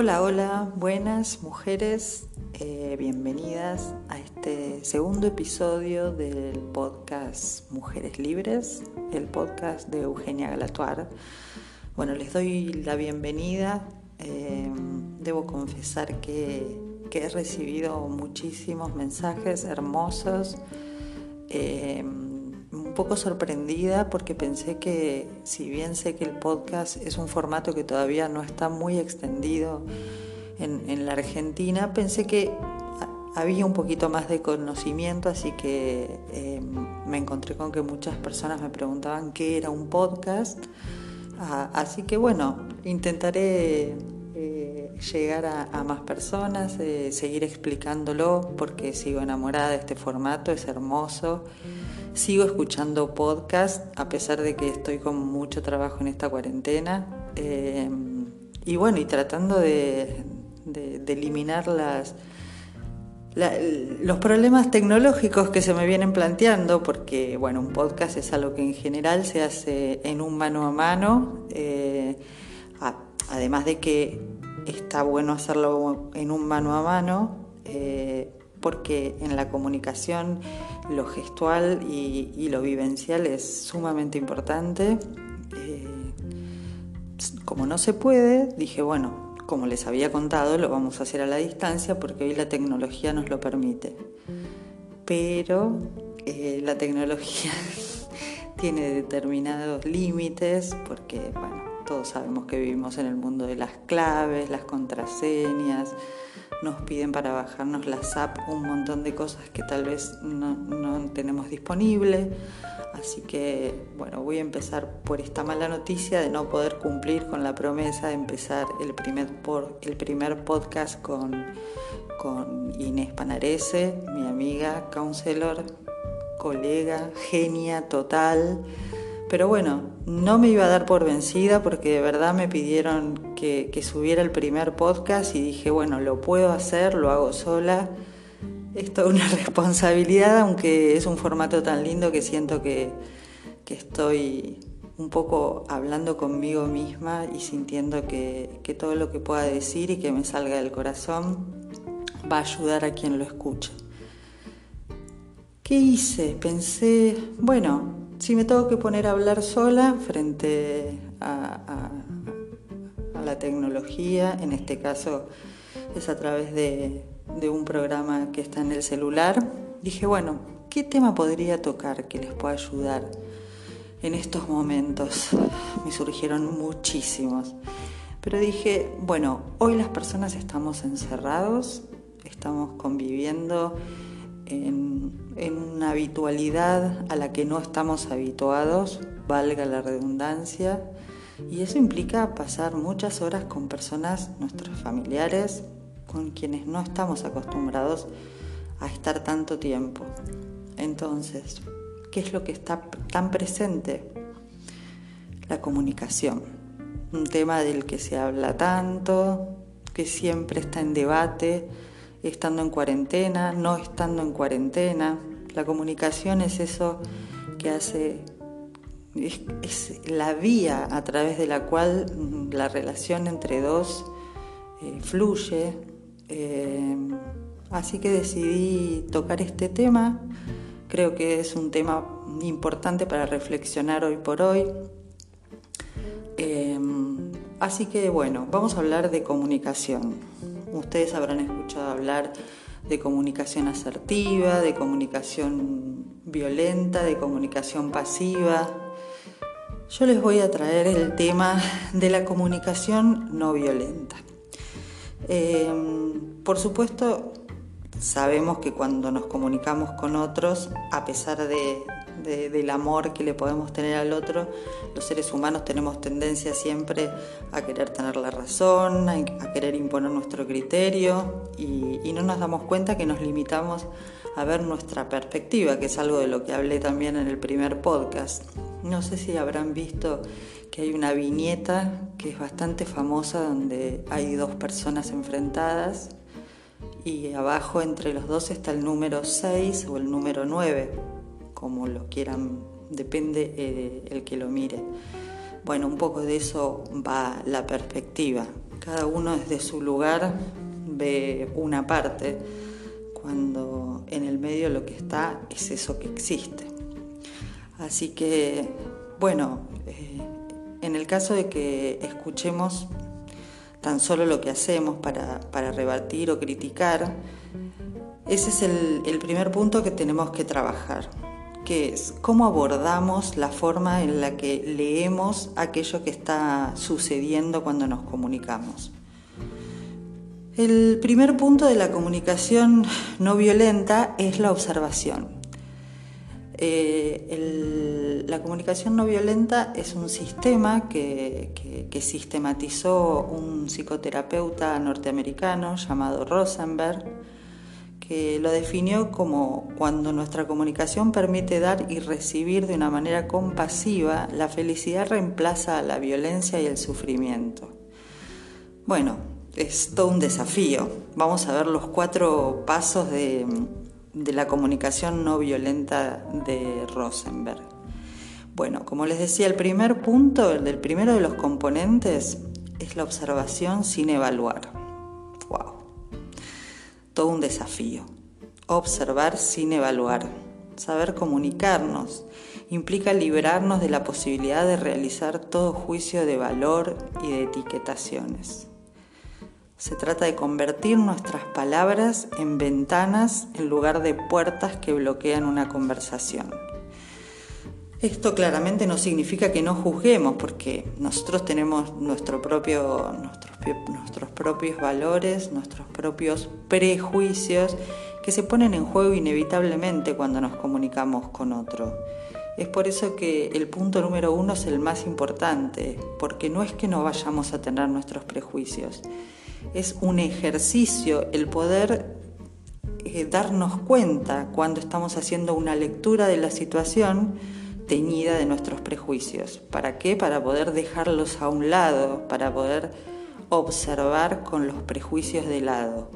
Hola, hola, buenas mujeres, eh, bienvenidas a este segundo episodio del podcast Mujeres Libres, el podcast de Eugenia Galatuar. Bueno, les doy la bienvenida. Eh, debo confesar que, he recibido muchísimos mensajes hermosos. Un poco sorprendida porque pensé que si bien sé que el podcast es un formato que todavía no está muy extendido en, la Argentina, pensé que había un poquito más de conocimiento, así que em, me encontré con que muchas personas me preguntaban qué era un podcast. Ah, así que bueno, intentaré eh, llegar a, más personas, eh, seguir explicándolo porque sigo enamorada de este formato, es hermoso. Sigo escuchando podcast a pesar de que estoy con mucho trabajo en esta cuarentena. Eh, y bueno, y tratando de, eliminar los problemas tecnológicos que se me vienen planteando, porque bueno, un podcast es algo que en general se hace en un mano a mano, eh, además de que está bueno hacerlo en un mano a mano. Eh, porque en la comunicación lo gestual y, lo vivencial es sumamente importante. Eh, como no se puede, dije, bueno, como les había contado, lo vamos a hacer a la distancia porque hoy la tecnología nos lo permite. Pero eh, la tecnología tiene determinados límites porque, bueno, todos sabemos que vivimos en el mundo de las claves, las contraseñas, nos piden para bajarnos la SAP un montón de cosas que tal vez no, tenemos disponible. Así que bueno, voy a empezar por esta mala noticia de no poder cumplir con la promesa de empezar el primer, el primer podcast con, con Inés Panarese, mi amiga, counselor, colega, genia total. Pero bueno, no me iba a dar por vencida porque de verdad me pidieron que, subiera el primer podcast y dije, bueno, lo puedo hacer, lo hago sola. Es toda una responsabilidad, aunque es un formato tan lindo que siento que, estoy un poco hablando conmigo misma y sintiendo que, que todo lo que pueda decir y que me salga del corazón va a ayudar a quien lo escuche. ¿Qué hice? Pensé, bueno, si me tengo que poner a hablar sola frente a, la tecnología, en este caso es a través de, un programa que está en el celular, dije, bueno, ¿qué tema podría tocar que les pueda ayudar en estos momentos? Me surgieron muchísimos. Pero dije, bueno, hoy las personas estamos encerrados, estamos conviviendo en, una habitualidad a la que no estamos habituados, valga la redundancia, y eso implica pasar muchas horas con personas, nuestros familiares, con quienes no estamos acostumbrados a estar tanto tiempo. Entonces, ¿qué es lo que está tan presente? La comunicación, un tema del que se habla tanto, que siempre está en debate, estando en cuarentena, no estando en cuarentena. La comunicación es eso que hace, es, la vía a través de la cual mm, la relación entre dos eh, fluye. Eh, así que decidí tocar este tema. Creo que es un tema importante para reflexionar hoy por hoy. Eh, así que bueno, vamos a hablar de comunicación. Ustedes habrán escuchado hablar de comunicación asertiva, de comunicación violenta, de comunicación pasiva. Yo les voy a traer el tema de la comunicación no violenta. Eh, por supuesto, sabemos que cuando nos comunicamos con otros, a pesar de, del amor que le podemos tener al otro, los seres humanos tenemos tendencia siempre a querer tener la razón, a, querer imponer nuestro criterio y, y no nos damos cuenta que nos limitamos a ver nuestra perspectiva, que es algo de lo que hablé también en el primer podcast. No sé si habrán visto que hay una viñeta que es bastante famosa donde hay dos personas enfrentadas y abajo entre los dos está el número 6 o el número 9 como lo quieran, depende eh, el que lo mire. Bueno, un poco de eso va la perspectiva. cada uno desde su lugar ve una parte, cuando en el medio lo que está es eso que existe. Así que, bueno, eh, en el caso de que escuchemos tan solo lo que hacemos para, rebatir o criticar, ese es el primer punto que tenemos que trabajar que es cómo abordamos la forma en la que leemos aquello que está sucediendo cuando nos comunicamos. El primer punto de la comunicación no violenta es la observación. Eh, la comunicación no violenta es un sistema que, que sistematizó un psicoterapeuta norteamericano llamado Rosenberg que lo definió como cuando nuestra comunicación permite dar y recibir de una manera compasiva, la felicidad reemplaza a la violencia y el sufrimiento. Bueno, es todo un desafío. Vamos a ver los cuatro pasos de, la comunicación no violenta de Rosenberg. Bueno, como les decía, el primer punto, el del primero de los componentes, es la observación sin evaluar. Todo un desafío. Observar sin evaluar. Saber comunicarnos implica liberarnos de la posibilidad de realizar todo juicio de valor y de etiquetaciones. Se trata de convertir nuestras palabras en ventanas en lugar de puertas que bloquean una conversación. Esto claramente no significa que no juzguemos, porque nosotros tenemos nuestro propio, nuestros, nuestros propios valores, nuestros propios prejuicios que se ponen en juego inevitablemente cuando nos comunicamos con otro. Es por eso que el punto número uno es el más importante, porque no es que no vayamos a tener nuestros prejuicios, es un ejercicio el poder eh, darnos cuenta cuando estamos haciendo una lectura de la situación, teñida de nuestros prejuicios. ¿Para qué? Para poder dejarlos a un lado, para poder observar con los prejuicios de lado,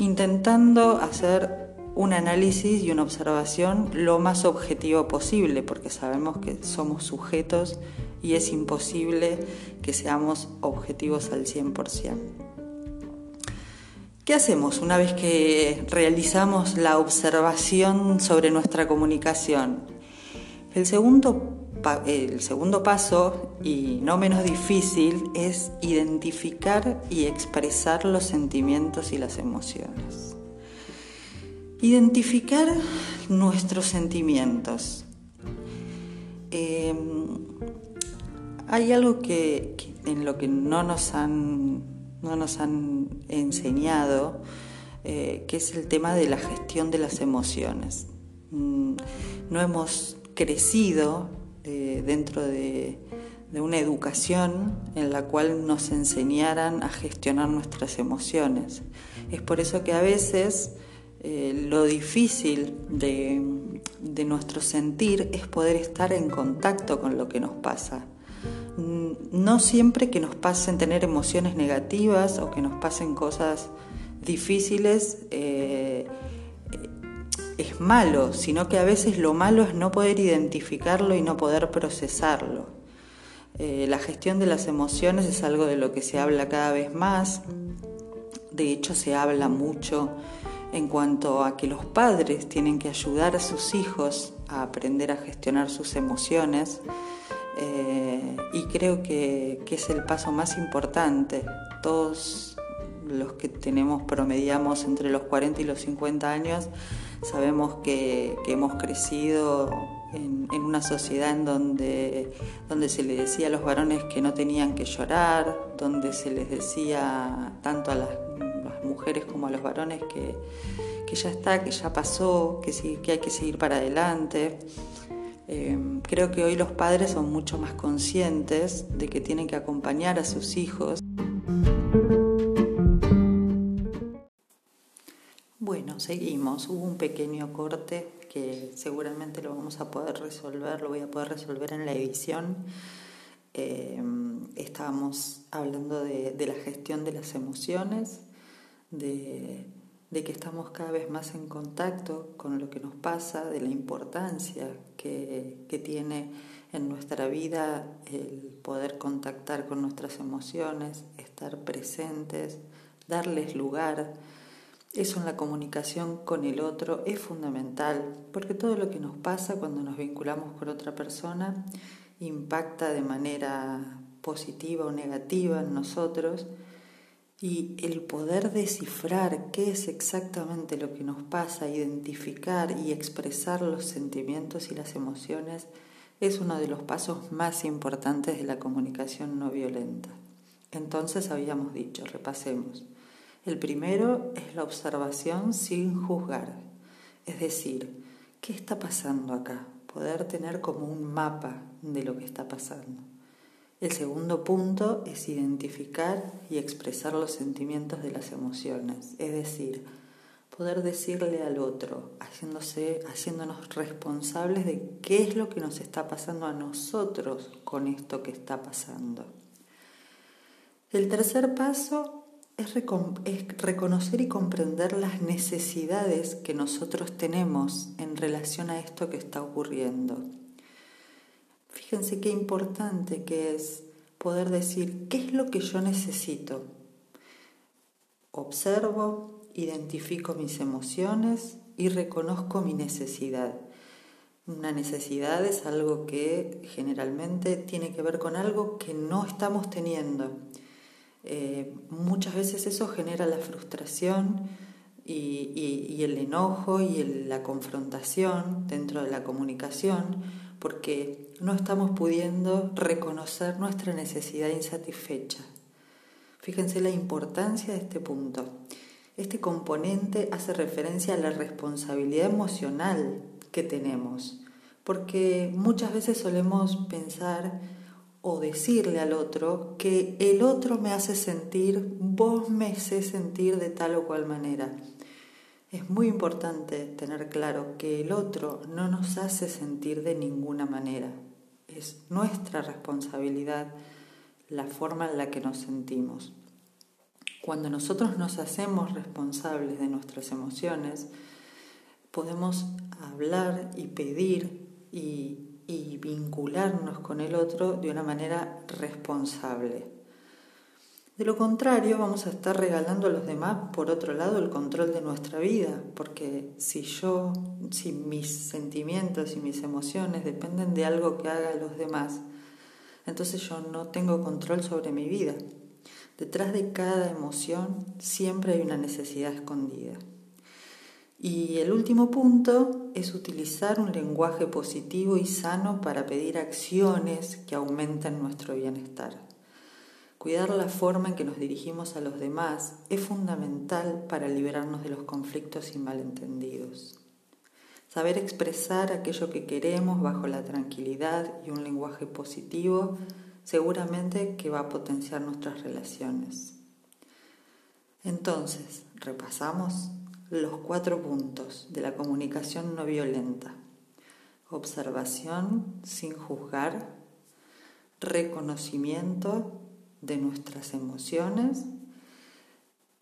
intentando hacer un análisis y una observación lo más objetivo posible, porque sabemos que somos sujetos y es imposible que seamos objetivos al 100%. ¿Qué hacemos una vez que realizamos la observación sobre nuestra comunicación? El segundo, el segundo paso, y no menos difícil, es identificar y expresar los sentimientos y las emociones. Identificar nuestros sentimientos. Em, hay algo que, en lo que no nos han, no nos han enseñado, eh, que es el tema de la gestión de las emociones. Mm, no hemos crecido eh, dentro de, una educación en la cual nos enseñaran a gestionar nuestras emociones. Es por eso que a veces eh, lo difícil de, nuestro sentir es poder estar en contacto con lo que nos pasa. Mm, no siempre que nos pasen tener emociones negativas o que nos pasen cosas difíciles, eh, es malo, sino que a veces lo malo es no poder identificarlo y no poder procesarlo. Eh, la gestión de las emociones es algo de lo que se habla cada vez más, de hecho se habla mucho en cuanto a que los padres tienen que ayudar a sus hijos a aprender a gestionar sus emociones eh, y creo que, que es el paso más importante. Todos los que tenemos, promediamos entre los 40 y los 50 años, sabemos que, hemos crecido en, una sociedad en donde, donde se le decía a los varones que no tenían que llorar, donde se les decía tanto a las, mujeres como a los varones que, ya está, que ya pasó, que, sí, que hay que seguir para adelante. Eh, creo que hoy los padres son mucho más conscientes de que tienen que acompañar a sus hijos. Hubo un pequeño corte que seguramente lo vamos a poder resolver, lo voy a poder resolver en la edición. Eh, estábamos hablando de, la gestión de las emociones, de, que estamos cada vez más en contacto con lo que nos pasa, de la importancia que, tiene en nuestra vida el poder contactar con nuestras emociones, estar presentes, darles lugar. Eso en la comunicación con el otro es fundamental, porque todo lo que nos pasa cuando nos vinculamos con otra persona impacta de manera positiva o negativa en nosotros y el poder descifrar qué es exactamente lo que nos pasa, identificar y expresar los sentimientos y las emociones es uno de los pasos más importantes de la comunicación no violenta. Entonces habíamos dicho, repasemos. El primero es la observación sin juzgar, es decir, ¿qué está pasando acá? Poder tener como un mapa de lo que está pasando. El segundo punto es identificar y expresar los sentimientos de las emociones, es decir, poder decirle al otro, haciéndose, haciéndonos responsables de qué es lo que nos está pasando a nosotros con esto que está pasando. El tercer paso es, es reconocer y comprender las necesidades que nosotros tenemos en relación a esto que está ocurriendo. Fíjense qué importante que es poder decir qué es lo que yo necesito. Observo, identifico mis emociones y reconozco mi necesidad. Una necesidad es algo que generalmente tiene que ver con algo que no estamos teniendo. Eh, muchas veces eso genera la frustración y, el enojo y la confrontación dentro de la comunicación porque no estamos pudiendo reconocer nuestra necesidad insatisfecha. Fíjense la importancia de este punto. Este componente hace referencia a la responsabilidad emocional que tenemos, porque muchas veces solemos pensar o decirle al otro que el otro me hace sentir, vos me haces sentir de tal o cual manera. Es muy importante tener claro que el otro no nos hace sentir de ninguna manera. Es nuestra responsabilidad la forma en la que nos sentimos. Cuando nosotros nos hacemos responsables de nuestras emociones, podemos hablar y pedir y, vincularnos con el otro de una manera responsable. De lo contrario, vamos a estar regalando a los demás, por otro lado, el control de nuestra vida, porque si yo, si mis sentimientos y mis emociones dependen de algo que hagan los demás, entonces yo no tengo control sobre mi vida. Detrás de cada emoción siempre hay una necesidad escondida. Y el último punto es utilizar un lenguaje positivo y sano para pedir acciones que aumenten nuestro bienestar. Cuidar la forma en que nos dirigimos a los demás es fundamental para liberarnos de los conflictos y malentendidos. Saber expresar aquello que queremos bajo la tranquilidad y un lenguaje positivo seguramente que va a potenciar nuestras relaciones. Entonces, repasamos los cuatro puntos de la comunicación no violenta. Observación sin juzgar, reconocimiento de nuestras emociones,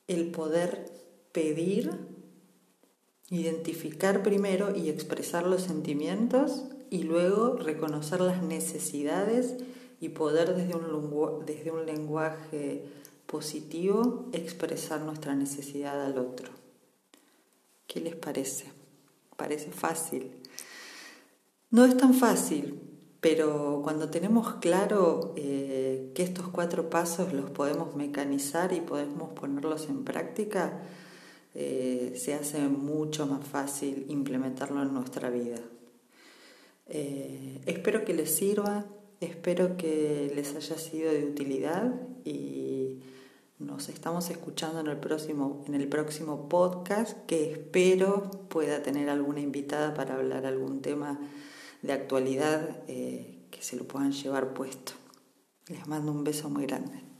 el poder pedir, identificar primero y expresar los sentimientos y luego reconocer las necesidades y poder desde un, desde un lenguaje positivo expresar nuestra necesidad al otro. ¿Qué les parece? Parece fácil. No es tan fácil, pero cuando tenemos claro eh, que estos cuatro pasos los podemos mecanizar y podemos ponerlos en práctica, eh, se hace mucho más fácil implementarlo en nuestra vida. Eh, espero que les sirva. Espero que les haya sido de utilidad y nos estamos escuchando en el próximo, en el próximo podcast que espero pueda tener alguna invitada para hablar algún tema de actualidad eh, que se lo puedan llevar puesto. Les mando un beso muy grande.